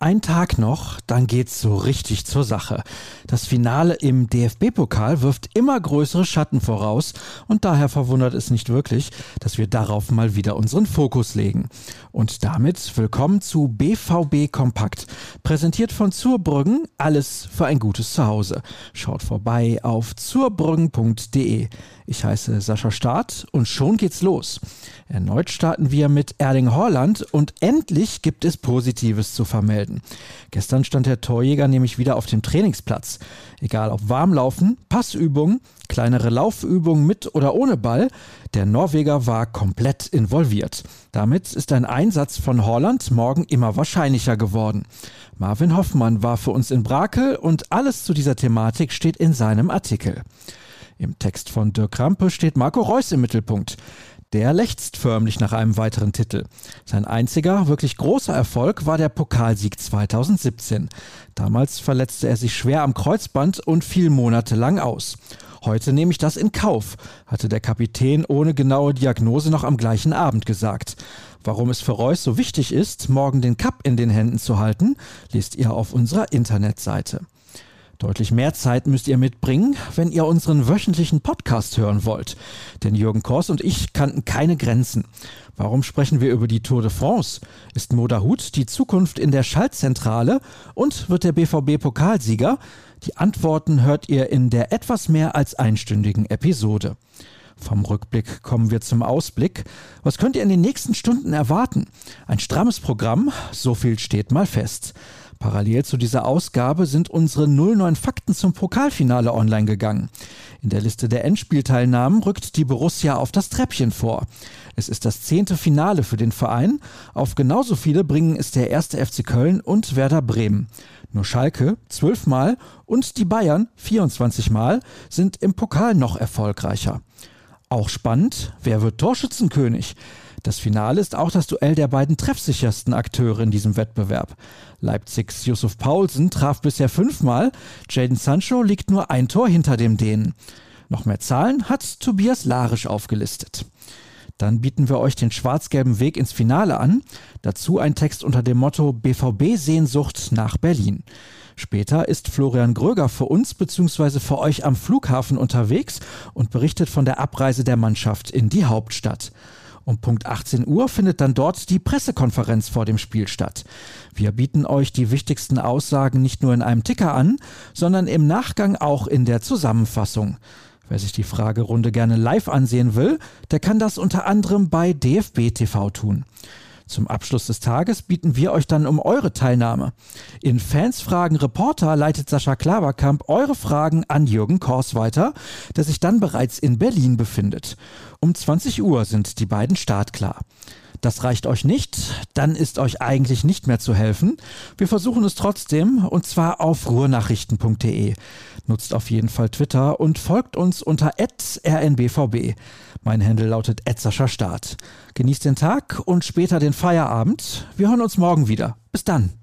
Ein Tag noch, dann geht's so richtig zur Sache. Das Finale im DFB-Pokal wirft immer größere Schatten voraus und daher verwundert es nicht wirklich, dass wir darauf mal wieder unseren Fokus legen. Und damit willkommen zu BVB Kompakt, präsentiert von Zurbrüggen, alles für ein gutes Zuhause. Schaut vorbei auf zurbrüggen.de. Ich heiße Sascha Staat und schon geht's los. Erneut starten wir mit Erling Haaland und endlich gibt es Positives zu vermelden. Gestern stand der Torjäger nämlich wieder auf dem Trainingsplatz. Egal ob Warmlaufen, Passübungen, kleinere Laufübungen mit oder ohne Ball, der Norweger war komplett involviert. Damit ist ein Einsatz von Haaland morgen immer wahrscheinlicher geworden. Marvin Hoffmann war für uns in Brakel und alles zu dieser Thematik steht in seinem Artikel. Im Text von Dirk Krampe steht Marco Reus im Mittelpunkt. Der lechzt förmlich nach einem weiteren Titel. Sein einziger, wirklich großer Erfolg war der Pokalsieg 2017. Damals verletzte er sich schwer am Kreuzband und fiel monatelang aus. Heute nehme ich das in Kauf, hatte der Kapitän ohne genaue Diagnose noch am gleichen Abend gesagt. Warum es für Reus so wichtig ist, morgen den Cup in den Händen zu halten, liest ihr auf unserer Internetseite. Deutlich mehr Zeit müsst ihr mitbringen, wenn ihr unseren wöchentlichen Podcast hören wollt. Denn Jürgen Kors und ich kannten keine Grenzen. Warum sprechen wir über die Tour de France? Ist Moderhut die Zukunft in der Schaltzentrale? Und wird der BVB Pokalsieger? Die Antworten hört ihr in der etwas mehr als einstündigen Episode. Vom Rückblick kommen wir zum Ausblick. Was könnt ihr in den nächsten Stunden erwarten? Ein strammes Programm, so viel steht mal fest. Parallel zu dieser Ausgabe sind unsere 09 Fakten zum Pokalfinale online gegangen. In der Liste der Endspielteilnahmen rückt die Borussia auf das Treppchen vor. Es ist das zehnte Finale für den Verein. Auf genauso viele bringen es der erste FC Köln und Werder Bremen. Nur Schalke zwölfmal und die Bayern 24 Mal sind im Pokal noch erfolgreicher. Auch spannend, wer wird Torschützenkönig? Das Finale ist auch das Duell der beiden treffsichersten Akteure in diesem Wettbewerb. Leipzigs Yusuf Paulsen traf bisher fünfmal, Jaden Sancho liegt nur ein Tor hinter dem Dänen. Noch mehr Zahlen hat Tobias Larisch aufgelistet. Dann bieten wir euch den schwarz-gelben Weg ins Finale an. Dazu ein Text unter dem Motto BVB Sehnsucht nach Berlin. Später ist Florian Gröger für uns bzw. für euch am Flughafen unterwegs und berichtet von der Abreise der Mannschaft in die Hauptstadt. Um Punkt 18 Uhr findet dann dort die Pressekonferenz vor dem Spiel statt. Wir bieten euch die wichtigsten Aussagen nicht nur in einem Ticker an, sondern im Nachgang auch in der Zusammenfassung. Wer sich die Fragerunde gerne live ansehen will, der kann das unter anderem bei DFB TV tun. Zum Abschluss des Tages bieten wir euch dann um eure Teilnahme. In Fans Fragen Reporter leitet Sascha Klaverkamp eure Fragen an Jürgen Kors weiter, der sich dann bereits in Berlin befindet. Um 20 Uhr sind die beiden startklar. Das reicht euch nicht, dann ist euch eigentlich nicht mehr zu helfen. Wir versuchen es trotzdem und zwar auf ruhrnachrichten.de. Nutzt auf jeden Fall Twitter und folgt uns unter rnbvb. Mein Handel lautet Start. Genießt den Tag und später den Feierabend. Wir hören uns morgen wieder. Bis dann.